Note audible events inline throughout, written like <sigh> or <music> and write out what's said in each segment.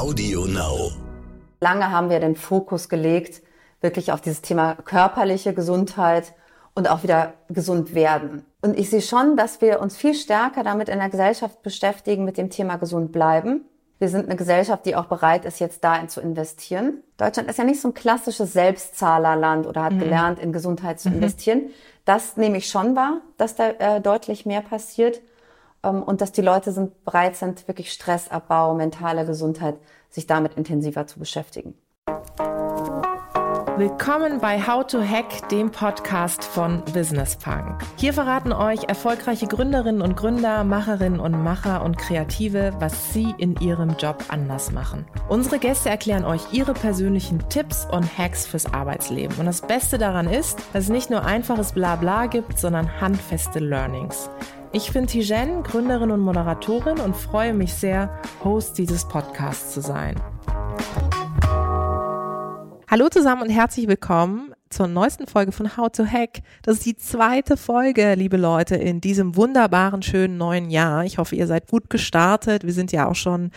Audio Now. Lange haben wir den Fokus gelegt, wirklich auf dieses Thema körperliche Gesundheit und auch wieder gesund werden. Und ich sehe schon, dass wir uns viel stärker damit in der Gesellschaft beschäftigen, mit dem Thema gesund bleiben. Wir sind eine Gesellschaft, die auch bereit ist, jetzt da zu investieren. Deutschland ist ja nicht so ein klassisches Selbstzahlerland oder hat mhm. gelernt, in Gesundheit zu mhm. investieren. Das nehme ich schon wahr, dass da äh, deutlich mehr passiert und dass die Leute sind, bereit sind, wirklich Stressabbau, mentale Gesundheit, sich damit intensiver zu beschäftigen. Willkommen bei How to Hack, dem Podcast von Business Punk. Hier verraten euch erfolgreiche Gründerinnen und Gründer, Macherinnen und Macher und Kreative, was sie in ihrem Job anders machen. Unsere Gäste erklären euch ihre persönlichen Tipps und Hacks fürs Arbeitsleben. Und das Beste daran ist, dass es nicht nur einfaches Blabla gibt, sondern handfeste Learnings. Ich bin Tijen, Gründerin und Moderatorin und freue mich sehr, Host dieses Podcasts zu sein. Hallo zusammen und herzlich willkommen zur neuesten Folge von How to Hack. Das ist die zweite Folge, liebe Leute, in diesem wunderbaren, schönen neuen Jahr. Ich hoffe, ihr seid gut gestartet. Wir sind ja auch schon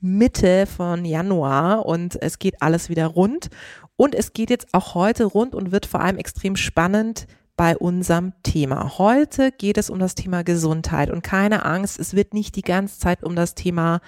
Mitte von Januar und es geht alles wieder rund. Und es geht jetzt auch heute rund und wird vor allem extrem spannend bei unserem Thema. Heute geht es um das Thema Gesundheit und keine Angst, es wird nicht die ganze Zeit um das Thema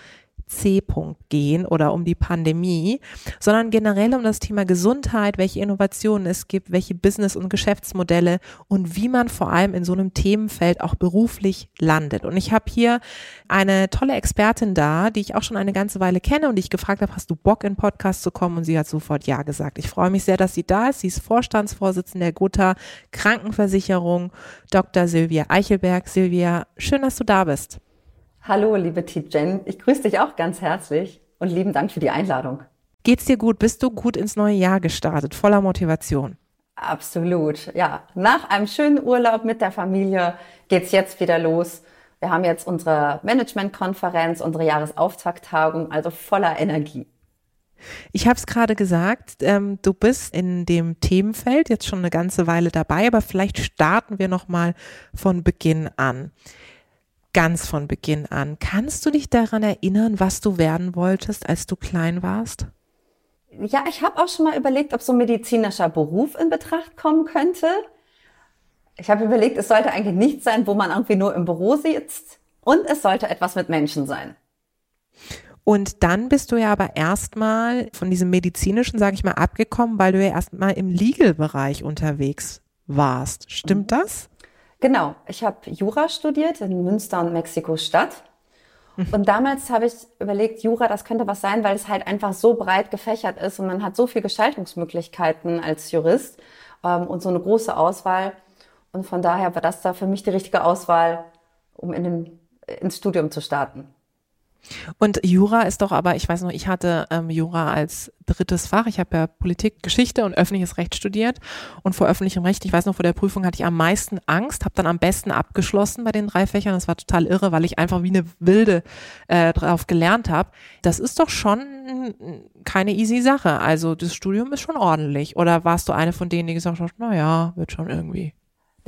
C-Punkt gehen oder um die Pandemie, sondern generell um das Thema Gesundheit, welche Innovationen es gibt, welche Business- und Geschäftsmodelle und wie man vor allem in so einem Themenfeld auch beruflich landet. Und ich habe hier eine tolle Expertin da, die ich auch schon eine ganze Weile kenne und die ich gefragt habe, hast du Bock in Podcast zu kommen? Und sie hat sofort Ja gesagt. Ich freue mich sehr, dass sie da ist. Sie ist Vorstandsvorsitzende der Gotha Krankenversicherung, Dr. Silvia Eichelberg. Silvia, schön, dass du da bist. Hallo, liebe Tijen. Ich grüße dich auch ganz herzlich und lieben Dank für die Einladung. Geht's dir gut? Bist du gut ins neue Jahr gestartet? Voller Motivation? Absolut. Ja, nach einem schönen Urlaub mit der Familie geht's jetzt wieder los. Wir haben jetzt unsere Managementkonferenz, unsere Jahresauftakt-Tagung, also voller Energie. Ich habe es gerade gesagt, ähm, du bist in dem Themenfeld jetzt schon eine ganze Weile dabei, aber vielleicht starten wir noch mal von Beginn an ganz von Beginn an. Kannst du dich daran erinnern, was du werden wolltest, als du klein warst? Ja, ich habe auch schon mal überlegt, ob so ein medizinischer Beruf in Betracht kommen könnte. Ich habe überlegt, es sollte eigentlich nichts sein, wo man irgendwie nur im Büro sitzt und es sollte etwas mit Menschen sein. Und dann bist du ja aber erstmal von diesem medizinischen, sage ich mal, abgekommen, weil du ja erstmal im Legal-Bereich unterwegs warst. Stimmt mhm. das? Genau, ich habe Jura studiert in Münster und Mexiko-Stadt. Und damals habe ich überlegt, Jura, das könnte was sein, weil es halt einfach so breit gefächert ist und man hat so viele Gestaltungsmöglichkeiten als Jurist ähm, und so eine große Auswahl. Und von daher war das da für mich die richtige Auswahl, um in den, ins Studium zu starten. Und Jura ist doch aber, ich weiß noch, ich hatte ähm, Jura als drittes Fach. Ich habe ja Politik, Geschichte und öffentliches Recht studiert. Und vor öffentlichem Recht, ich weiß noch, vor der Prüfung hatte ich am meisten Angst, habe dann am besten abgeschlossen bei den drei Fächern. Das war total irre, weil ich einfach wie eine Wilde äh, drauf gelernt habe. Das ist doch schon keine easy Sache. Also das Studium ist schon ordentlich. Oder warst du eine von denen, die gesagt hat, na ja, wird schon irgendwie?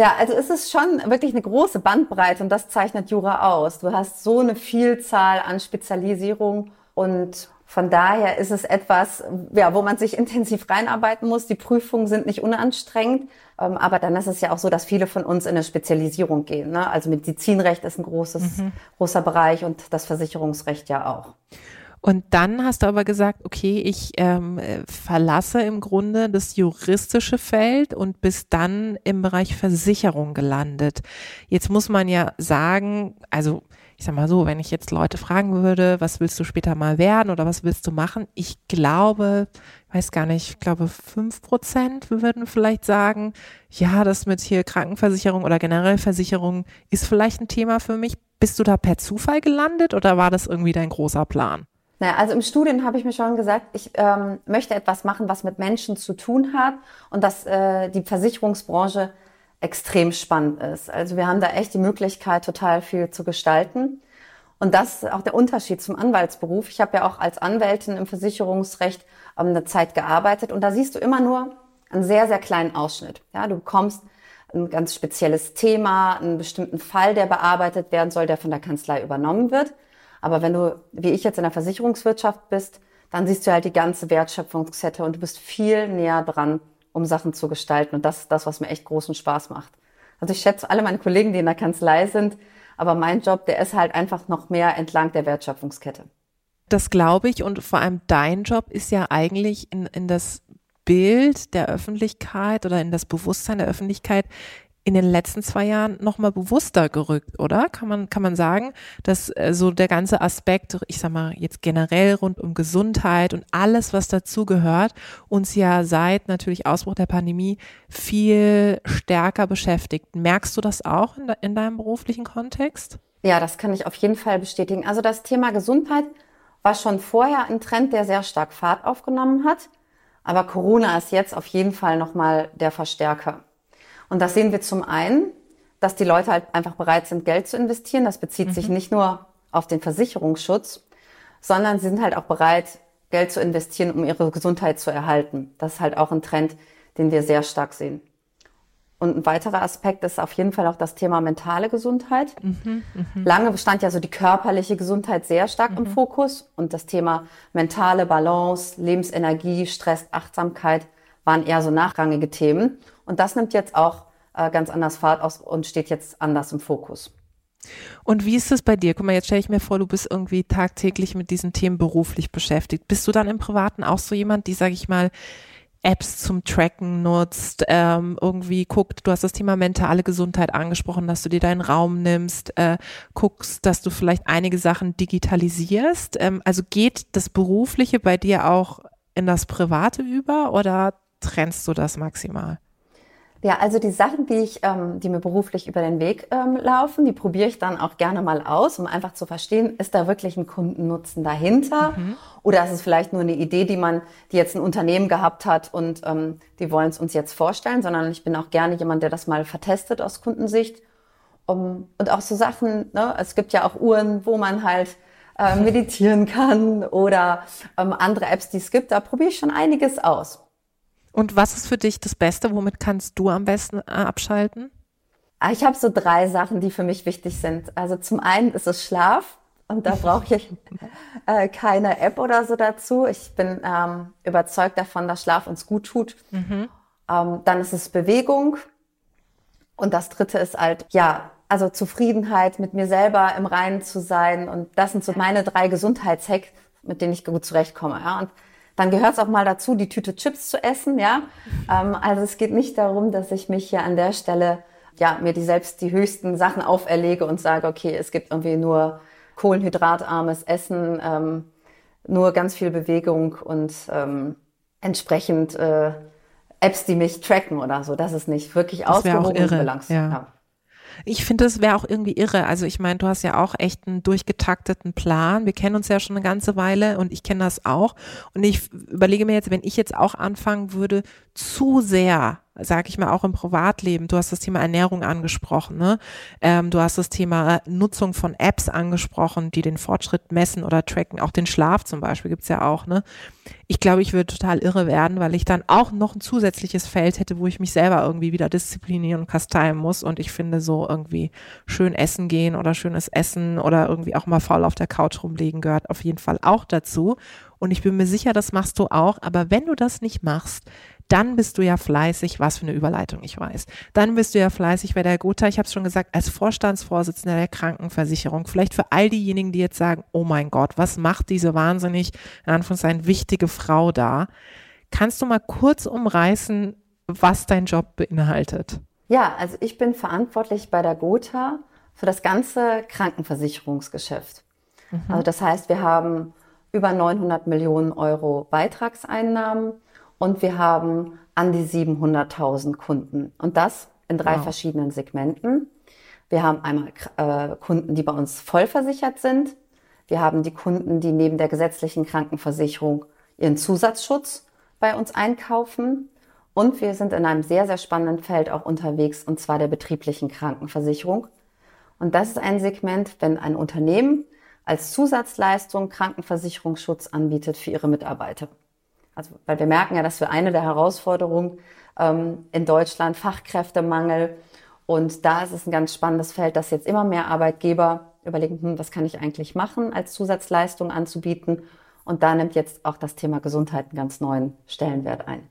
Ja, also es ist schon wirklich eine große Bandbreite und das zeichnet Jura aus. Du hast so eine Vielzahl an Spezialisierung und von daher ist es etwas, ja, wo man sich intensiv reinarbeiten muss. Die Prüfungen sind nicht unanstrengend, ähm, aber dann ist es ja auch so, dass viele von uns in eine Spezialisierung gehen. Ne? Also Medizinrecht ist ein großes, mhm. großer Bereich und das Versicherungsrecht ja auch. Und dann hast du aber gesagt, okay, ich ähm, verlasse im Grunde das juristische Feld und bist dann im Bereich Versicherung gelandet. Jetzt muss man ja sagen, also ich sag mal so, wenn ich jetzt Leute fragen würde, was willst du später mal werden oder was willst du machen? Ich glaube, ich weiß gar nicht, ich glaube fünf Prozent würden vielleicht sagen, ja, das mit hier Krankenversicherung oder generell Versicherung ist vielleicht ein Thema für mich. Bist du da per Zufall gelandet oder war das irgendwie dein großer Plan? Naja, also im Studium habe ich mir schon gesagt, ich ähm, möchte etwas machen, was mit Menschen zu tun hat und dass äh, die Versicherungsbranche extrem spannend ist. Also wir haben da echt die Möglichkeit, total viel zu gestalten. Und das ist auch der Unterschied zum Anwaltsberuf. Ich habe ja auch als Anwältin im Versicherungsrecht ähm, eine Zeit gearbeitet und da siehst du immer nur einen sehr, sehr kleinen Ausschnitt. Ja, du bekommst ein ganz spezielles Thema, einen bestimmten Fall, der bearbeitet werden soll, der von der Kanzlei übernommen wird. Aber wenn du, wie ich jetzt in der Versicherungswirtschaft bist, dann siehst du halt die ganze Wertschöpfungskette und du bist viel näher dran, um Sachen zu gestalten. Und das ist das, was mir echt großen Spaß macht. Also ich schätze alle meine Kollegen, die in der Kanzlei sind, aber mein Job, der ist halt einfach noch mehr entlang der Wertschöpfungskette. Das glaube ich und vor allem dein Job ist ja eigentlich in, in das Bild der Öffentlichkeit oder in das Bewusstsein der Öffentlichkeit in den letzten zwei Jahren noch mal bewusster gerückt, oder? Kann man, kann man sagen, dass äh, so der ganze Aspekt, ich sag mal jetzt generell rund um Gesundheit und alles, was dazugehört, uns ja seit natürlich Ausbruch der Pandemie viel stärker beschäftigt. Merkst du das auch in, de, in deinem beruflichen Kontext? Ja, das kann ich auf jeden Fall bestätigen. Also das Thema Gesundheit war schon vorher ein Trend, der sehr stark Fahrt aufgenommen hat. Aber Corona ist jetzt auf jeden Fall nochmal der Verstärker. Und das sehen wir zum einen, dass die Leute halt einfach bereit sind, Geld zu investieren. Das bezieht mhm. sich nicht nur auf den Versicherungsschutz, sondern sie sind halt auch bereit, Geld zu investieren, um ihre Gesundheit zu erhalten. Das ist halt auch ein Trend, den wir sehr stark sehen. Und ein weiterer Aspekt ist auf jeden Fall auch das Thema mentale Gesundheit. Mhm, mh. Lange bestand ja so die körperliche Gesundheit sehr stark mhm. im Fokus und das Thema mentale Balance, Lebensenergie, Stress, Achtsamkeit waren eher so nachrangige Themen. Und das nimmt jetzt auch äh, ganz anders Fahrt aus und steht jetzt anders im Fokus. Und wie ist es bei dir? Guck mal, jetzt stelle ich mir vor, du bist irgendwie tagtäglich mit diesen Themen beruflich beschäftigt. Bist du dann im Privaten auch so jemand, die, sage ich mal, Apps zum Tracken nutzt, ähm, irgendwie guckt, du hast das Thema mentale Gesundheit angesprochen, dass du dir deinen Raum nimmst, äh, guckst, dass du vielleicht einige Sachen digitalisierst. Ähm, also geht das Berufliche bei dir auch in das Private über oder trennst du das maximal? Ja, also die Sachen, die ich, ähm, die mir beruflich über den Weg ähm, laufen, die probiere ich dann auch gerne mal aus, um einfach zu verstehen, ist da wirklich ein Kundennutzen dahinter? Mhm. Oder ist es vielleicht nur eine Idee, die man, die jetzt ein Unternehmen gehabt hat und ähm, die wollen es uns jetzt vorstellen, sondern ich bin auch gerne jemand, der das mal vertestet aus Kundensicht. Um, und auch so Sachen, ne? es gibt ja auch Uhren, wo man halt äh, meditieren kann oder ähm, andere Apps, die es gibt, da probiere ich schon einiges aus. Und was ist für dich das Beste? Womit kannst du am besten äh, abschalten? Ah, ich habe so drei Sachen, die für mich wichtig sind. Also zum einen ist es Schlaf und da brauche ich <laughs> äh, keine App oder so dazu. Ich bin ähm, überzeugt davon, dass Schlaf uns gut tut. Mhm. Ähm, dann ist es Bewegung und das dritte ist halt, ja, also Zufriedenheit mit mir selber im Reinen zu sein und das sind so meine drei Gesundheitshacks, mit denen ich gut zurechtkomme. Ja? Und dann gehört es auch mal dazu, die Tüte Chips zu essen, ja. Ähm, also es geht nicht darum, dass ich mich hier an der Stelle ja mir die selbst die höchsten Sachen auferlege und sage, okay, es gibt irgendwie nur kohlenhydratarmes Essen, ähm, nur ganz viel Bewegung und ähm, entsprechend äh, Apps, die mich tracken oder so. Das ist nicht wirklich ausgewogen und. Ja. ja. Ich finde, es wäre auch irgendwie irre. Also ich meine, du hast ja auch echt einen durchgetakteten Plan. Wir kennen uns ja schon eine ganze Weile und ich kenne das auch. Und ich überlege mir jetzt, wenn ich jetzt auch anfangen würde, zu sehr sage ich mal, auch im Privatleben. Du hast das Thema Ernährung angesprochen, ne? Ähm, du hast das Thema Nutzung von Apps angesprochen, die den Fortschritt messen oder tracken. Auch den Schlaf zum Beispiel gibt's ja auch, ne? Ich glaube, ich würde total irre werden, weil ich dann auch noch ein zusätzliches Feld hätte, wo ich mich selber irgendwie wieder disziplinieren und kasteien muss. Und ich finde so irgendwie schön essen gehen oder schönes Essen oder irgendwie auch mal faul auf der Couch rumlegen gehört auf jeden Fall auch dazu. Und ich bin mir sicher, das machst du auch. Aber wenn du das nicht machst, dann bist du ja fleißig, was für eine Überleitung ich weiß. Dann bist du ja fleißig bei der Gotha, ich habe es schon gesagt, als Vorstandsvorsitzender der Krankenversicherung. Vielleicht für all diejenigen, die jetzt sagen, oh mein Gott, was macht diese wahnsinnig, in Anführungszeichen, wichtige Frau da? Kannst du mal kurz umreißen, was dein Job beinhaltet? Ja, also ich bin verantwortlich bei der Gotha für das ganze Krankenversicherungsgeschäft. Mhm. Also das heißt, wir haben über 900 Millionen Euro Beitragseinnahmen und wir haben an die 700.000 Kunden. Und das in drei wow. verschiedenen Segmenten. Wir haben einmal äh, Kunden, die bei uns vollversichert sind. Wir haben die Kunden, die neben der gesetzlichen Krankenversicherung ihren Zusatzschutz bei uns einkaufen. Und wir sind in einem sehr, sehr spannenden Feld auch unterwegs, und zwar der betrieblichen Krankenversicherung. Und das ist ein Segment, wenn ein Unternehmen als Zusatzleistung Krankenversicherungsschutz anbietet für ihre Mitarbeiter. Also, weil wir merken ja, dass wir eine der Herausforderungen ähm, in Deutschland Fachkräftemangel und da ist es ein ganz spannendes Feld, dass jetzt immer mehr Arbeitgeber überlegen, hm, was kann ich eigentlich machen, als Zusatzleistung anzubieten. Und da nimmt jetzt auch das Thema Gesundheit einen ganz neuen Stellenwert ein.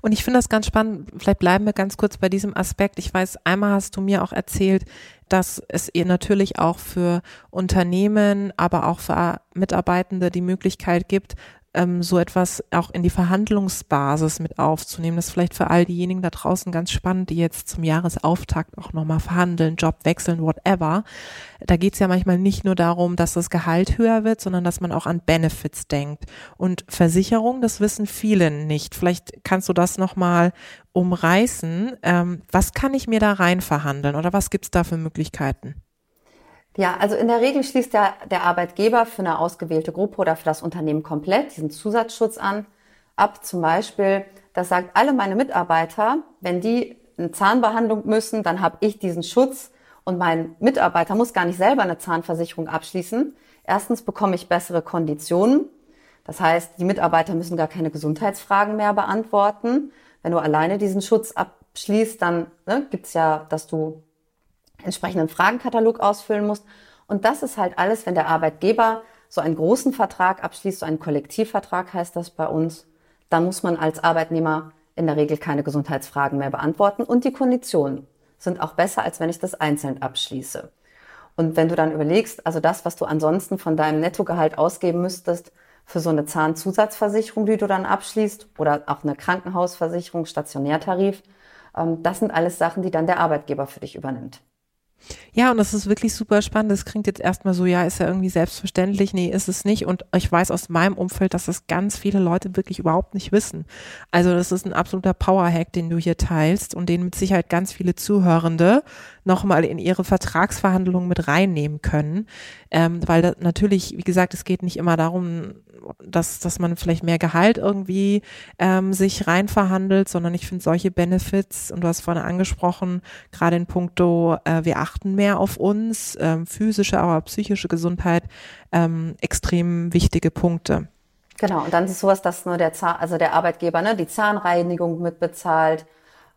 Und ich finde das ganz spannend. Vielleicht bleiben wir ganz kurz bei diesem Aspekt. Ich weiß, einmal hast du mir auch erzählt, dass es ihr natürlich auch für Unternehmen, aber auch für Mitarbeitende die Möglichkeit gibt, ähm, so etwas auch in die Verhandlungsbasis mit aufzunehmen. Das ist vielleicht für all diejenigen da draußen ganz spannend, die jetzt zum Jahresauftakt auch nochmal verhandeln, Job wechseln, whatever. Da geht es ja manchmal nicht nur darum, dass das Gehalt höher wird, sondern dass man auch an Benefits denkt. Und Versicherung, das wissen viele nicht. Vielleicht kannst du das nochmal umreißen. Ähm, was kann ich mir da rein verhandeln oder was gibt es da für Möglichkeiten? Ja, also in der Regel schließt der, der Arbeitgeber für eine ausgewählte Gruppe oder für das Unternehmen komplett diesen Zusatzschutz an. Ab zum Beispiel, das sagt alle meine Mitarbeiter, wenn die eine Zahnbehandlung müssen, dann habe ich diesen Schutz und mein Mitarbeiter muss gar nicht selber eine Zahnversicherung abschließen. Erstens bekomme ich bessere Konditionen. Das heißt, die Mitarbeiter müssen gar keine Gesundheitsfragen mehr beantworten. Wenn du alleine diesen Schutz abschließt, dann ne, gibt's ja, dass du entsprechenden Fragenkatalog ausfüllen musst. Und das ist halt alles, wenn der Arbeitgeber so einen großen Vertrag abschließt, so einen Kollektivvertrag heißt das bei uns, dann muss man als Arbeitnehmer in der Regel keine Gesundheitsfragen mehr beantworten und die Konditionen sind auch besser, als wenn ich das einzeln abschließe. Und wenn du dann überlegst, also das, was du ansonsten von deinem Nettogehalt ausgeben müsstest für so eine Zahnzusatzversicherung, die du dann abschließt oder auch eine Krankenhausversicherung, Stationärtarif, ähm, das sind alles Sachen, die dann der Arbeitgeber für dich übernimmt. Ja, und das ist wirklich super spannend. Das klingt jetzt erstmal so, ja, ist ja irgendwie selbstverständlich. Nee, ist es nicht. Und ich weiß aus meinem Umfeld, dass das ganz viele Leute wirklich überhaupt nicht wissen. Also das ist ein absoluter Powerhack, den du hier teilst und den mit Sicherheit ganz viele Zuhörende nochmal in ihre Vertragsverhandlungen mit reinnehmen können. Ähm, weil da, natürlich, wie gesagt, es geht nicht immer darum, dass, dass man vielleicht mehr Gehalt irgendwie ähm, sich rein verhandelt, sondern ich finde solche Benefits, und du hast vorhin angesprochen, gerade in puncto, äh, wir achten mehr auf uns, ähm, physische, aber psychische Gesundheit, ähm, extrem wichtige Punkte. Genau, und dann ist sowas, dass nur der Zahn, also der Arbeitgeber ne, die Zahnreinigung mitbezahlt,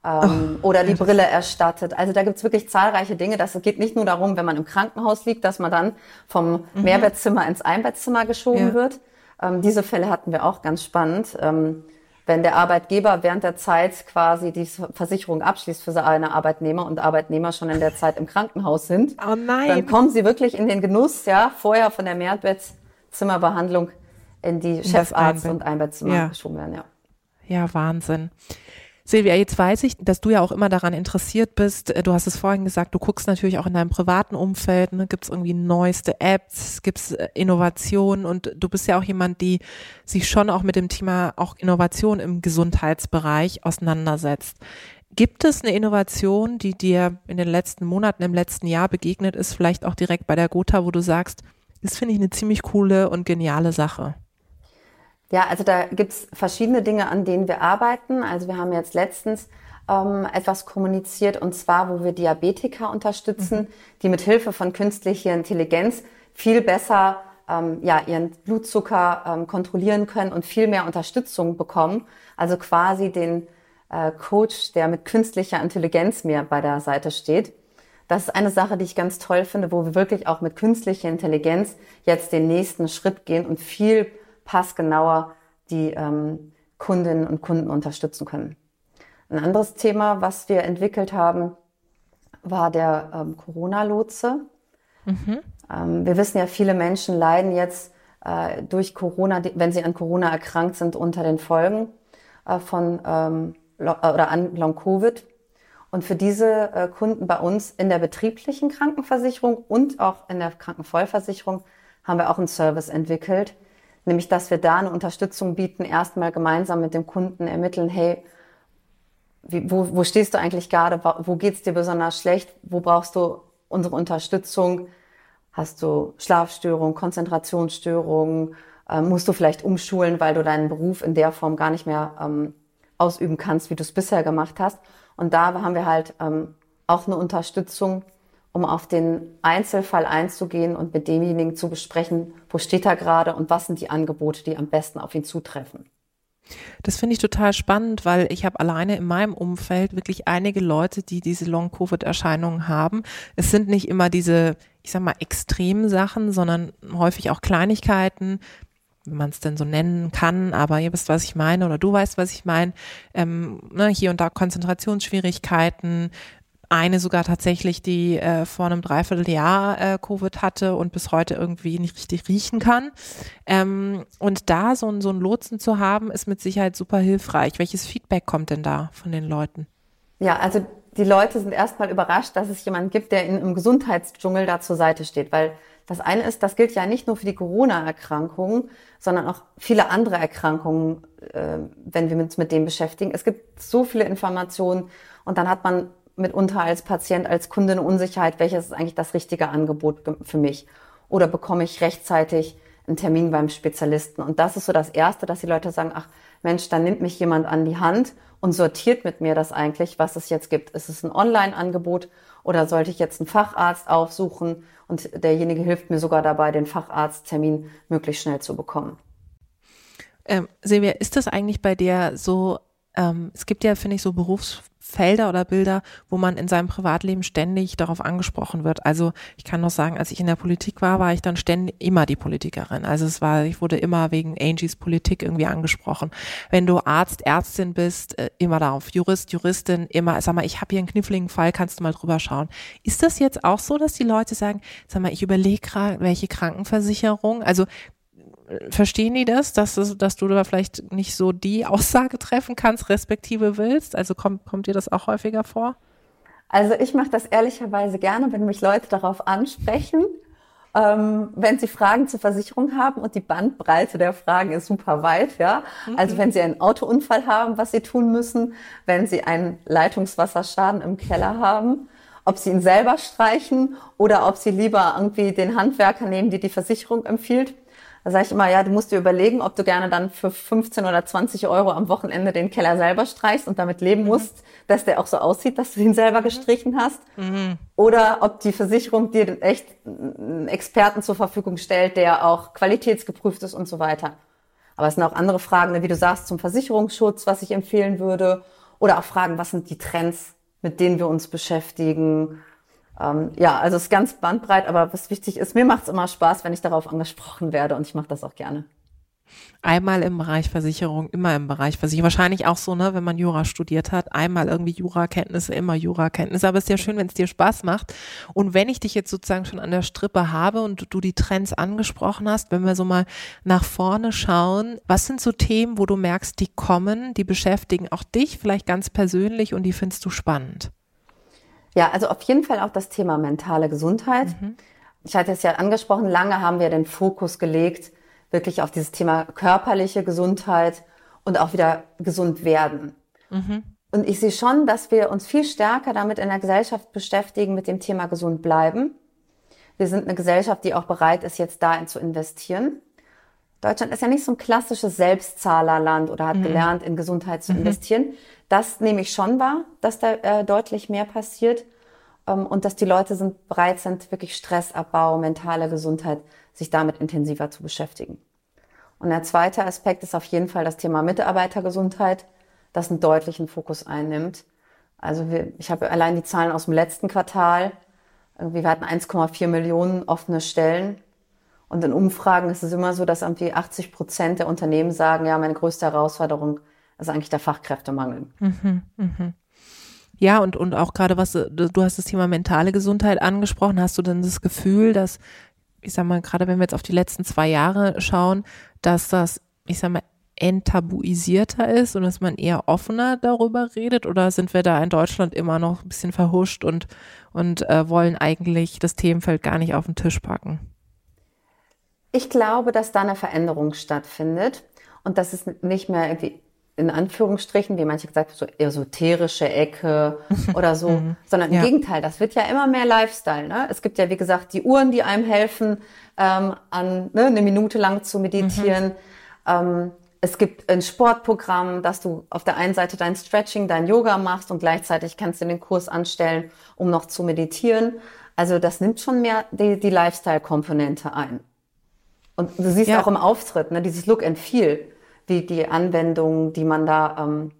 ähm, oh, oder die Brille erstattet. Also da gibt's wirklich zahlreiche Dinge. Das geht nicht nur darum, wenn man im Krankenhaus liegt, dass man dann vom mhm. Mehrbettzimmer ins Einbettzimmer geschoben ja. wird, ähm, diese Fälle hatten wir auch ganz spannend. Ähm, wenn der Arbeitgeber während der Zeit quasi die Versicherung abschließt für seine Arbeitnehmer und Arbeitnehmer schon in der Zeit im Krankenhaus sind, oh dann kommen sie wirklich in den Genuss, ja, vorher von der Mehrbettzimmerbehandlung in die Chefarzt- und Einbettzimmer ja. geschoben werden, ja. Ja, Wahnsinn. Silvia, jetzt weiß ich, dass du ja auch immer daran interessiert bist. Du hast es vorhin gesagt, du guckst natürlich auch in deinem privaten Umfeld, ne? gibt es irgendwie neueste Apps, gibt es äh, Innovationen und du bist ja auch jemand, die sich schon auch mit dem Thema auch Innovation im Gesundheitsbereich auseinandersetzt. Gibt es eine Innovation, die dir in den letzten Monaten, im letzten Jahr begegnet ist, vielleicht auch direkt bei der Gotha, wo du sagst, das finde ich eine ziemlich coole und geniale Sache? Ja, also da gibt's verschiedene Dinge, an denen wir arbeiten. Also wir haben jetzt letztens ähm, etwas kommuniziert und zwar, wo wir Diabetiker unterstützen, mhm. die mit Hilfe von künstlicher Intelligenz viel besser ähm, ja, ihren Blutzucker ähm, kontrollieren können und viel mehr Unterstützung bekommen. Also quasi den äh, Coach, der mit künstlicher Intelligenz mir bei der Seite steht. Das ist eine Sache, die ich ganz toll finde, wo wir wirklich auch mit künstlicher Intelligenz jetzt den nächsten Schritt gehen und viel passgenauer die ähm, Kundinnen und Kunden unterstützen können. Ein anderes Thema, was wir entwickelt haben, war der ähm, Corona-Lotse. Mhm. Ähm, wir wissen ja, viele Menschen leiden jetzt äh, durch Corona, wenn sie an Corona erkrankt sind, unter den Folgen äh, von ähm, äh, oder an Long-Covid. Und für diese äh, Kunden bei uns in der betrieblichen Krankenversicherung und auch in der Krankenvollversicherung haben wir auch einen Service entwickelt, Nämlich, dass wir da eine Unterstützung bieten, erstmal gemeinsam mit dem Kunden ermitteln, hey, wie, wo, wo stehst du eigentlich gerade? Wo geht's dir besonders schlecht? Wo brauchst du unsere Unterstützung? Hast du Schlafstörungen, Konzentrationsstörungen? Ähm, musst du vielleicht umschulen, weil du deinen Beruf in der Form gar nicht mehr ähm, ausüben kannst, wie du es bisher gemacht hast? Und da haben wir halt ähm, auch eine Unterstützung um auf den Einzelfall einzugehen und mit demjenigen zu besprechen, wo steht er gerade und was sind die Angebote, die am besten auf ihn zutreffen. Das finde ich total spannend, weil ich habe alleine in meinem Umfeld wirklich einige Leute, die diese Long-Covid-Erscheinungen haben. Es sind nicht immer diese ich sag mal, extremen Sachen, sondern häufig auch Kleinigkeiten, wenn man es denn so nennen kann, aber ihr wisst, was ich meine oder du weißt, was ich meine. Ähm, ne, hier und da Konzentrationsschwierigkeiten, eine sogar tatsächlich, die äh, vor einem Dreivierteljahr äh, Covid hatte und bis heute irgendwie nicht richtig riechen kann. Ähm, und da so, ein so ein Lotsen zu haben, ist mit Sicherheit super hilfreich. Welches Feedback kommt denn da von den Leuten? Ja, also die Leute sind erstmal überrascht, dass es jemanden gibt, der in, im Gesundheitsdschungel da zur Seite steht, weil das eine ist, das gilt ja nicht nur für die Corona-Erkrankungen, sondern auch viele andere Erkrankungen, äh, wenn wir uns mit dem beschäftigen. Es gibt so viele Informationen und dann hat man mitunter als Patient, als Kunde eine Unsicherheit, welches ist eigentlich das richtige Angebot für mich? Oder bekomme ich rechtzeitig einen Termin beim Spezialisten? Und das ist so das Erste, dass die Leute sagen, ach Mensch, dann nimmt mich jemand an die Hand und sortiert mit mir das eigentlich, was es jetzt gibt. Ist es ein Online-Angebot oder sollte ich jetzt einen Facharzt aufsuchen und derjenige hilft mir sogar dabei, den Facharzttermin möglichst schnell zu bekommen? Ähm, Silvia, ist das eigentlich bei dir so, ähm, es gibt ja, finde ich, so Berufs Felder oder Bilder, wo man in seinem Privatleben ständig darauf angesprochen wird. Also ich kann noch sagen, als ich in der Politik war, war ich dann ständig immer die Politikerin. Also es war, ich wurde immer wegen Angies Politik irgendwie angesprochen. Wenn du Arzt, Ärztin bist, äh, immer darauf. Jurist, Juristin, immer, sag mal, ich habe hier einen kniffligen Fall, kannst du mal drüber schauen. Ist das jetzt auch so, dass die Leute sagen, sag mal, ich überlege gerade, welche Krankenversicherung? Also verstehen die das, dass, dass du da vielleicht nicht so die <laughs> Aussage treffen kannst, respektive willst? Also kommt, kommt dir das auch häufiger vor? Also ich mache das ehrlicherweise gerne, wenn mich Leute darauf ansprechen, ähm, wenn sie Fragen zur Versicherung haben und die Bandbreite der Fragen ist super weit, ja. Mhm. Also wenn sie einen Autounfall haben, was sie tun müssen, wenn sie einen Leitungswasserschaden im Keller haben, ob sie ihn selber streichen oder ob sie lieber irgendwie den Handwerker nehmen, die die Versicherung empfiehlt. Da sage ich immer, ja, du musst dir überlegen, ob du gerne dann für 15 oder 20 Euro am Wochenende den Keller selber streichst und damit leben mhm. musst, dass der auch so aussieht, dass du ihn selber mhm. gestrichen hast. Mhm. Oder ob die Versicherung dir echt einen Experten zur Verfügung stellt, der auch qualitätsgeprüft ist und so weiter. Aber es sind auch andere Fragen, ne, wie du sagst, zum Versicherungsschutz, was ich empfehlen würde. Oder auch Fragen, was sind die Trends, mit denen wir uns beschäftigen? Ähm, ja, also es ist ganz bandbreit, aber was wichtig ist, mir macht es immer Spaß, wenn ich darauf angesprochen werde und ich mache das auch gerne. Einmal im Bereich Versicherung, immer im Bereich Versicherung. Wahrscheinlich auch so, ne, wenn man Jura studiert hat, einmal irgendwie Jurakenntnisse, immer Jurakenntnisse. Aber es ist ja schön, wenn es dir Spaß macht. Und wenn ich dich jetzt sozusagen schon an der Strippe habe und du die Trends angesprochen hast, wenn wir so mal nach vorne schauen, was sind so Themen, wo du merkst, die kommen, die beschäftigen auch dich vielleicht ganz persönlich und die findest du spannend? Ja, also auf jeden Fall auch das Thema mentale Gesundheit. Mhm. Ich hatte es ja angesprochen, lange haben wir den Fokus gelegt, wirklich auf dieses Thema körperliche Gesundheit und auch wieder gesund werden. Mhm. Und ich sehe schon, dass wir uns viel stärker damit in der Gesellschaft beschäftigen, mit dem Thema gesund bleiben. Wir sind eine Gesellschaft, die auch bereit ist, jetzt dahin zu investieren. Deutschland ist ja nicht so ein klassisches Selbstzahlerland oder hat mhm. gelernt, in Gesundheit zu mhm. Das nehme ich schon wahr, dass da äh, deutlich mehr passiert ähm, und dass die Leute sind bereit sind, wirklich Stressabbau, mentale Gesundheit, sich damit intensiver zu beschäftigen. Und der zweite Aspekt ist auf jeden Fall das Thema Mitarbeitergesundheit, das einen deutlichen Fokus einnimmt. Also wir, ich habe allein die Zahlen aus dem letzten Quartal. Irgendwie wir hatten 1,4 Millionen offene Stellen. Und in Umfragen ist es immer so, dass irgendwie 80 Prozent der Unternehmen sagen, ja, meine größte Herausforderung ist eigentlich der Fachkräftemangel. Mhm, mh. Ja, und, und auch gerade was, du hast das Thema mentale Gesundheit angesprochen. Hast du denn das Gefühl, dass, ich sag mal, gerade wenn wir jetzt auf die letzten zwei Jahre schauen, dass das, ich sag mal, enttabuisierter ist und dass man eher offener darüber redet? Oder sind wir da in Deutschland immer noch ein bisschen verhuscht und, und äh, wollen eigentlich das Themenfeld gar nicht auf den Tisch packen? Ich glaube, dass da eine Veränderung stattfindet und dass es nicht mehr irgendwie in Anführungsstrichen, wie manche gesagt haben, so esoterische Ecke <laughs> oder so, mhm. sondern im ja. Gegenteil, das wird ja immer mehr Lifestyle. Ne? Es gibt ja, wie gesagt, die Uhren, die einem helfen, ähm, an ne, eine Minute lang zu meditieren. Mhm. Ähm, es gibt ein Sportprogramm, dass du auf der einen Seite dein Stretching, dein Yoga machst und gleichzeitig kannst du den Kurs anstellen, um noch zu meditieren. Also das nimmt schon mehr die, die Lifestyle-Komponente ein. Und du siehst ja. auch im Auftritt, ne, dieses Look and Feel, wie die Anwendungen, die man da, ähm,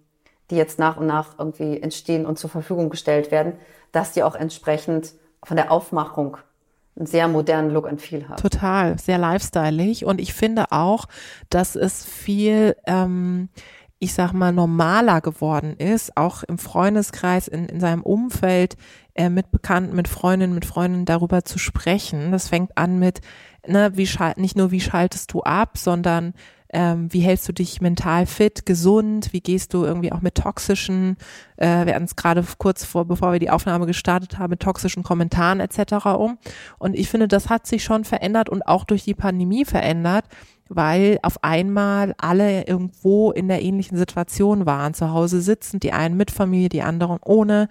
die jetzt nach und nach irgendwie entstehen und zur Verfügung gestellt werden, dass die auch entsprechend von der Aufmachung einen sehr modernen Look and Feel hat. Total, sehr lifestyleig. Und ich finde auch, dass es viel, ähm, ich sag mal, normaler geworden ist, auch im Freundeskreis, in, in seinem Umfeld, äh, mit Bekannten, mit Freundinnen, mit Freunden darüber zu sprechen. Das fängt an mit, ne, wie schal nicht nur wie schaltest du ab, sondern ähm, wie hältst du dich mental fit, gesund, wie gehst du irgendwie auch mit toxischen, äh, wir hatten es gerade kurz vor, bevor wir die Aufnahme gestartet haben, mit toxischen Kommentaren etc. um. Und ich finde, das hat sich schon verändert und auch durch die Pandemie verändert, weil auf einmal alle irgendwo in der ähnlichen Situation waren, zu Hause sitzend, die einen mit Familie, die anderen ohne.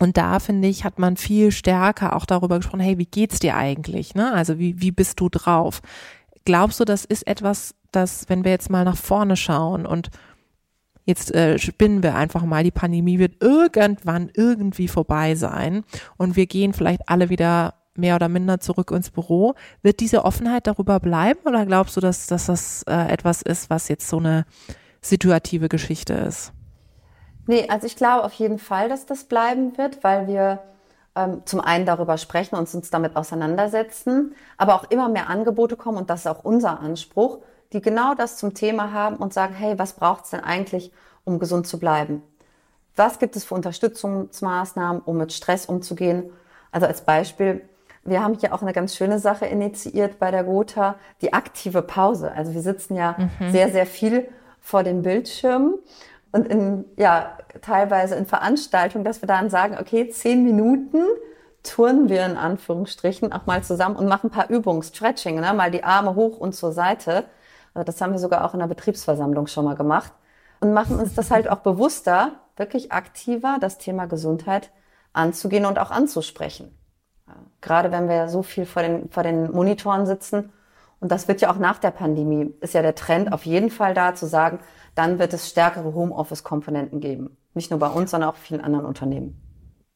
Und da finde ich, hat man viel stärker auch darüber gesprochen, hey, wie geht's dir eigentlich? Ne? Also wie, wie bist du drauf? Glaubst du, das ist etwas, dass wenn wir jetzt mal nach vorne schauen und jetzt äh, spinnen wir einfach mal, die Pandemie wird irgendwann irgendwie vorbei sein und wir gehen vielleicht alle wieder mehr oder minder zurück ins Büro. Wird diese Offenheit darüber bleiben oder glaubst du, dass, dass das äh, etwas ist, was jetzt so eine situative Geschichte ist? Nee, also ich glaube auf jeden Fall, dass das bleiben wird, weil wir zum einen darüber sprechen und uns damit auseinandersetzen, aber auch immer mehr Angebote kommen und das ist auch unser Anspruch, die genau das zum Thema haben und sagen, hey, was braucht es denn eigentlich, um gesund zu bleiben? Was gibt es für Unterstützungsmaßnahmen, um mit Stress umzugehen? Also als Beispiel, wir haben hier auch eine ganz schöne Sache initiiert bei der Gotha, die aktive Pause. Also wir sitzen ja mhm. sehr, sehr viel vor den Bildschirmen und in, ja, teilweise in Veranstaltungen, dass wir dann sagen, okay, zehn Minuten turnen wir in Anführungsstrichen auch mal zusammen und machen ein paar Übungen, Stretching, ne? mal die Arme hoch und zur Seite. Also das haben wir sogar auch in der Betriebsversammlung schon mal gemacht und machen uns das halt auch bewusster, wirklich aktiver, das Thema Gesundheit anzugehen und auch anzusprechen. Gerade wenn wir so viel vor den, vor den Monitoren sitzen. Und das wird ja auch nach der Pandemie, ist ja der Trend auf jeden Fall da zu sagen, dann wird es stärkere Homeoffice-Komponenten geben. Nicht nur bei uns, sondern auch vielen anderen Unternehmen.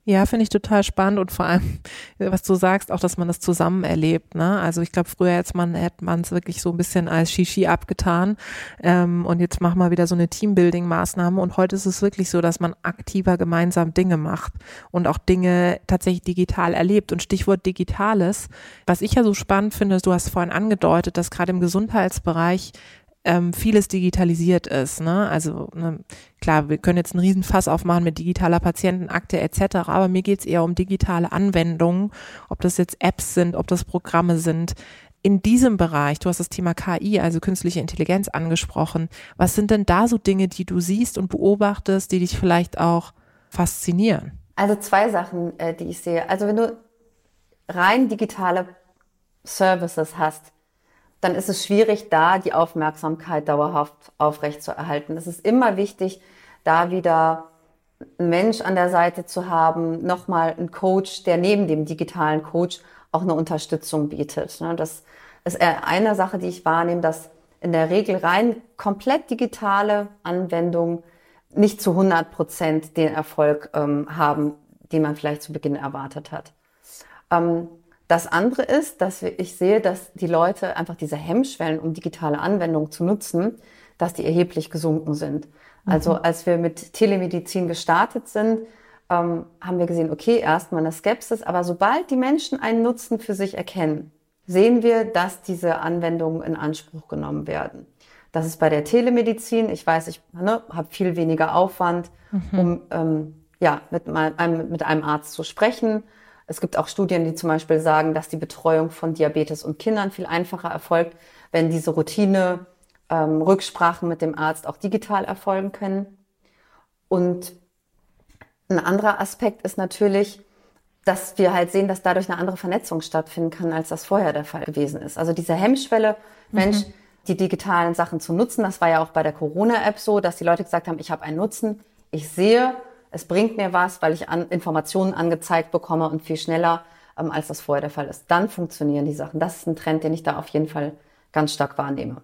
Ja, finde ich total spannend und vor allem, was du sagst, auch, dass man das zusammen erlebt. Ne? Also ich glaube, früher hätte man hätte man es wirklich so ein bisschen als Shishi abgetan ähm, und jetzt machen wir wieder so eine Teambuilding-Maßnahme und heute ist es wirklich so, dass man aktiver gemeinsam Dinge macht und auch Dinge tatsächlich digital erlebt. Und Stichwort Digitales, was ich ja so spannend finde, du hast vorhin angedeutet, dass gerade im Gesundheitsbereich ähm, vieles digitalisiert ist. Ne? Also ne, klar, wir können jetzt einen Riesenfass aufmachen mit digitaler Patientenakte etc., aber mir geht's eher um digitale Anwendungen, ob das jetzt Apps sind, ob das Programme sind. In diesem Bereich, du hast das Thema KI, also künstliche Intelligenz angesprochen. Was sind denn da so Dinge, die du siehst und beobachtest, die dich vielleicht auch faszinieren? Also zwei Sachen, äh, die ich sehe. Also wenn du rein digitale Services hast, dann ist es schwierig, da die Aufmerksamkeit dauerhaft aufrechtzuerhalten. Es ist immer wichtig, da wieder einen Mensch an der Seite zu haben, nochmal einen Coach, der neben dem digitalen Coach auch eine Unterstützung bietet. Ne, das ist eine Sache, die ich wahrnehme, dass in der Regel rein komplett digitale Anwendungen nicht zu 100 Prozent den Erfolg ähm, haben, den man vielleicht zu Beginn erwartet hat. Ähm, das andere ist, dass ich sehe, dass die Leute einfach diese Hemmschwellen, um digitale Anwendungen zu nutzen, dass die erheblich gesunken sind. Also mhm. als wir mit Telemedizin gestartet sind, ähm, haben wir gesehen, okay, erstmal eine Skepsis, aber sobald die Menschen einen Nutzen für sich erkennen, sehen wir, dass diese Anwendungen in Anspruch genommen werden. Das ist bei der Telemedizin. Ich weiß, ich ne, habe viel weniger Aufwand, mhm. um ähm, ja, mit, einem, mit einem Arzt zu sprechen es gibt auch Studien, die zum Beispiel sagen, dass die Betreuung von Diabetes und Kindern viel einfacher erfolgt, wenn diese Routine ähm, Rücksprachen mit dem Arzt auch digital erfolgen können. Und ein anderer Aspekt ist natürlich, dass wir halt sehen, dass dadurch eine andere Vernetzung stattfinden kann, als das vorher der Fall gewesen ist. Also diese Hemmschwelle, mhm. Mensch, die digitalen Sachen zu nutzen, das war ja auch bei der Corona-App so, dass die Leute gesagt haben, ich habe einen Nutzen, ich sehe, es bringt mir was, weil ich an Informationen angezeigt bekomme und viel schneller, ähm, als das vorher der Fall ist. Dann funktionieren die Sachen. Das ist ein Trend, den ich da auf jeden Fall ganz stark wahrnehme.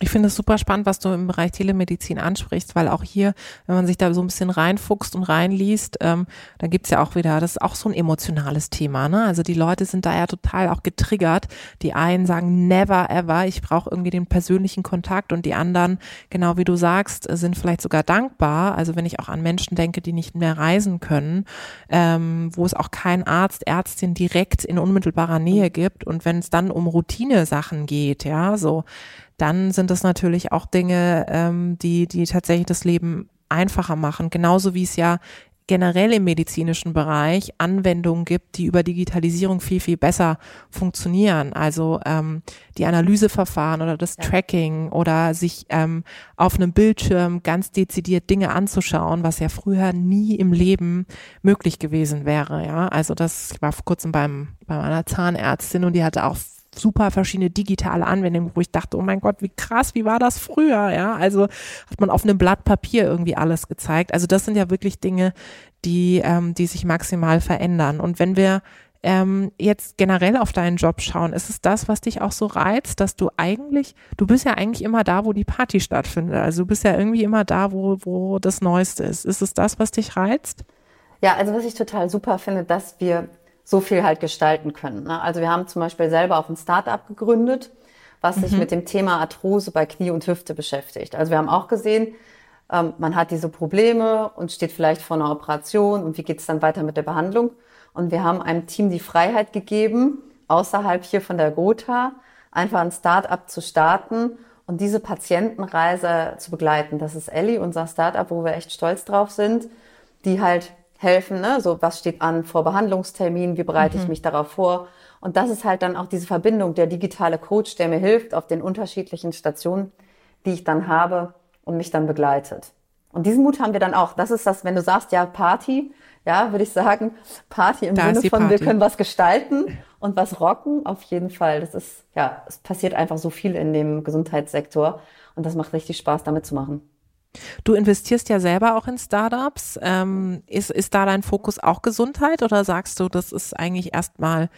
Ich finde es super spannend, was du im Bereich Telemedizin ansprichst, weil auch hier, wenn man sich da so ein bisschen reinfuchst und reinliest, ähm, dann gibt's ja auch wieder, das ist auch so ein emotionales Thema. Ne? Also die Leute sind da ja total auch getriggert. Die einen sagen, never ever, ich brauche irgendwie den persönlichen Kontakt und die anderen, genau wie du sagst, sind vielleicht sogar dankbar. Also wenn ich auch an Menschen denke, die nicht mehr reisen können, ähm, wo es auch keinen Arzt, Ärztin direkt in unmittelbarer Nähe gibt und wenn es dann um Routine-Sachen geht, ja, so dann sind das natürlich auch Dinge, ähm, die, die tatsächlich das Leben einfacher machen. Genauso wie es ja generell im medizinischen Bereich Anwendungen gibt, die über Digitalisierung viel, viel besser funktionieren. Also ähm, die Analyseverfahren oder das ja. Tracking oder sich ähm, auf einem Bildschirm ganz dezidiert Dinge anzuschauen, was ja früher nie im Leben möglich gewesen wäre. Ja, also das ich war vor kurzem beim bei meiner Zahnärztin und die hatte auch super verschiedene digitale Anwendungen, wo ich dachte, oh mein Gott, wie krass, wie war das früher, ja? Also hat man auf einem Blatt Papier irgendwie alles gezeigt. Also das sind ja wirklich Dinge, die, ähm, die sich maximal verändern. Und wenn wir ähm, jetzt generell auf deinen Job schauen, ist es das, was dich auch so reizt, dass du eigentlich, du bist ja eigentlich immer da, wo die Party stattfindet. Also du bist ja irgendwie immer da, wo, wo das Neueste ist. Ist es das, was dich reizt? Ja, also was ich total super finde, dass wir so viel halt gestalten können. Ne? Also wir haben zum Beispiel selber auch ein Startup gegründet, was sich mhm. mit dem Thema Arthrose bei Knie und Hüfte beschäftigt. Also wir haben auch gesehen, ähm, man hat diese Probleme und steht vielleicht vor einer Operation und wie geht es dann weiter mit der Behandlung? Und wir haben einem Team die Freiheit gegeben, außerhalb hier von der Gotha einfach ein Startup zu starten und diese Patientenreise zu begleiten. Das ist Ellie, unser Startup, wo wir echt stolz drauf sind, die halt helfen, ne? so was steht an vor Behandlungstermin, wie bereite mhm. ich mich darauf vor. Und das ist halt dann auch diese Verbindung, der digitale Coach, der mir hilft auf den unterschiedlichen Stationen, die ich dann habe und mich dann begleitet. Und diesen Mut haben wir dann auch. Das ist das, wenn du sagst, ja, Party, ja, würde ich sagen, Party im da Sinne von, Party. wir können was gestalten und was rocken, auf jeden Fall. Das ist, ja, es passiert einfach so viel in dem Gesundheitssektor und das macht richtig Spaß, damit zu machen. Du investierst ja selber auch in Startups. Ähm, ist, ist da dein Fokus auch Gesundheit oder sagst du, das ist eigentlich erstmal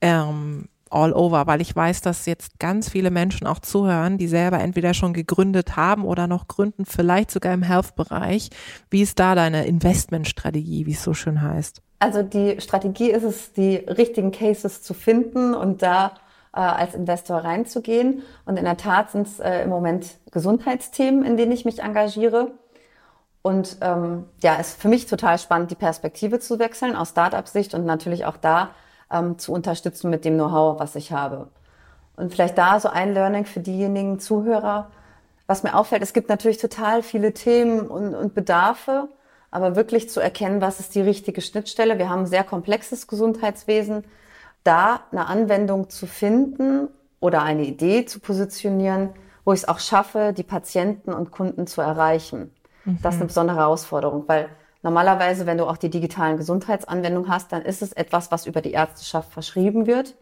ähm, all over, weil ich weiß, dass jetzt ganz viele Menschen auch zuhören, die selber entweder schon gegründet haben oder noch gründen, vielleicht sogar im Health-Bereich. Wie ist da deine Investmentstrategie, wie es so schön heißt? Also die Strategie ist es, die richtigen Cases zu finden und da äh, als Investor reinzugehen. Und in der Tat sind es äh, im Moment Gesundheitsthemen, in denen ich mich engagiere. Und ähm, ja, ist für mich total spannend, die Perspektive zu wechseln aus Startup-Sicht und natürlich auch da ähm, zu unterstützen mit dem Know-how, was ich habe. Und vielleicht da so ein Learning für diejenigen Zuhörer, was mir auffällt, es gibt natürlich total viele Themen und, und Bedarfe, aber wirklich zu erkennen, was ist die richtige Schnittstelle. Wir haben ein sehr komplexes Gesundheitswesen da eine Anwendung zu finden oder eine Idee zu positionieren, wo ich es auch schaffe, die Patienten und Kunden zu erreichen. Mhm. Das ist eine besondere Herausforderung, weil normalerweise, wenn du auch die digitalen Gesundheitsanwendungen hast, dann ist es etwas, was über die Ärzteschaft verschrieben wird.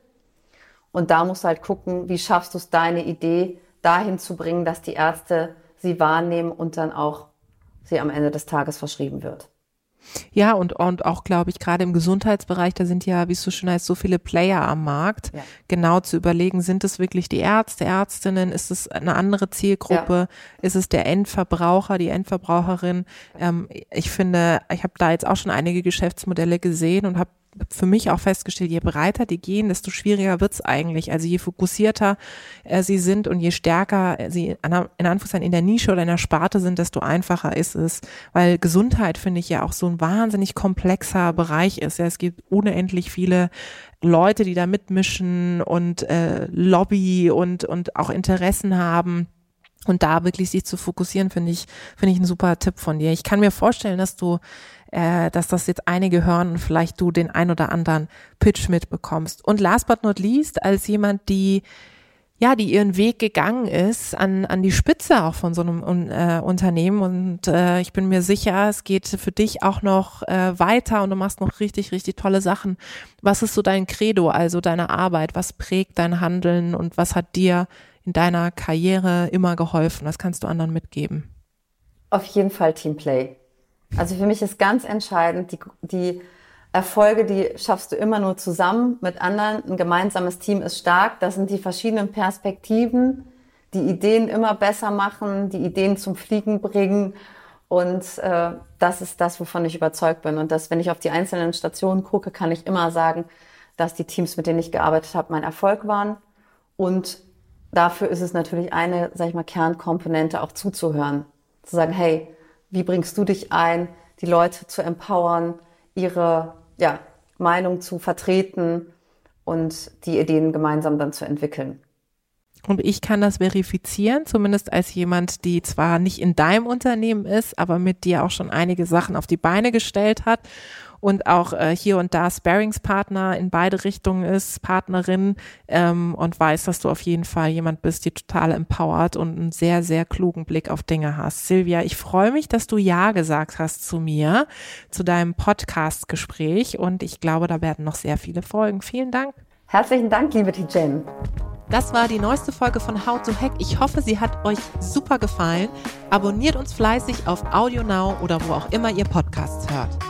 Und da musst du halt gucken, wie schaffst du es, deine Idee dahin zu bringen, dass die Ärzte sie wahrnehmen und dann auch sie am Ende des Tages verschrieben wird. Ja, und, und auch, glaube ich, gerade im Gesundheitsbereich, da sind ja, wie es so schön heißt, so viele Player am Markt, ja. genau zu überlegen, sind es wirklich die Ärzte, Ärztinnen, ist es eine andere Zielgruppe, ja. ist es der Endverbraucher, die Endverbraucherin? Ähm, ich finde, ich habe da jetzt auch schon einige Geschäftsmodelle gesehen und habe für mich auch festgestellt, je breiter die gehen, desto schwieriger wird's eigentlich. Also je fokussierter äh, sie sind und je stärker sie an, in Anführungszeichen in der Nische oder in der Sparte sind, desto einfacher ist es. Weil Gesundheit, finde ich, ja auch so ein wahnsinnig komplexer Bereich ist. Ja, es gibt unendlich viele Leute, die da mitmischen und äh, Lobby und, und auch Interessen haben. Und da wirklich sich zu fokussieren, finde ich, finde ich ein super Tipp von dir. Ich kann mir vorstellen, dass du äh, dass das jetzt einige hören und vielleicht du den ein oder anderen Pitch mitbekommst. Und last but not least, als jemand, die ja, die ihren Weg gegangen ist an, an die Spitze auch von so einem äh, Unternehmen. Und äh, ich bin mir sicher, es geht für dich auch noch äh, weiter und du machst noch richtig, richtig tolle Sachen. Was ist so dein Credo, also deine Arbeit? Was prägt dein Handeln und was hat dir in deiner Karriere immer geholfen? Was kannst du anderen mitgeben? Auf jeden Fall Teamplay. Also für mich ist ganz entscheidend, die, die Erfolge, die schaffst du immer nur zusammen mit anderen. Ein gemeinsames Team ist stark. Das sind die verschiedenen Perspektiven, die Ideen immer besser machen, die Ideen zum Fliegen bringen. Und äh, das ist das, wovon ich überzeugt bin. Und dass, wenn ich auf die einzelnen Stationen gucke, kann ich immer sagen, dass die Teams, mit denen ich gearbeitet habe, mein Erfolg waren. Und dafür ist es natürlich eine, sag ich mal, Kernkomponente, auch zuzuhören. Zu sagen, hey, wie bringst du dich ein, die Leute zu empowern, ihre ja, Meinung zu vertreten und die Ideen gemeinsam dann zu entwickeln. Und ich kann das verifizieren, zumindest als jemand, die zwar nicht in deinem Unternehmen ist, aber mit dir auch schon einige Sachen auf die Beine gestellt hat und auch äh, hier und da Sparingspartner in beide Richtungen ist, Partnerin ähm, und weiß, dass du auf jeden Fall jemand bist, die total empowert und einen sehr, sehr klugen Blick auf Dinge hast. Silvia, ich freue mich, dass du Ja gesagt hast zu mir, zu deinem Podcast-Gespräch und ich glaube, da werden noch sehr viele Folgen. Vielen Dank. Herzlichen Dank, liebe Tijen. Das war die neueste Folge von How to Hack. Ich hoffe, sie hat euch super gefallen. Abonniert uns fleißig auf Audio Now oder wo auch immer ihr Podcasts hört.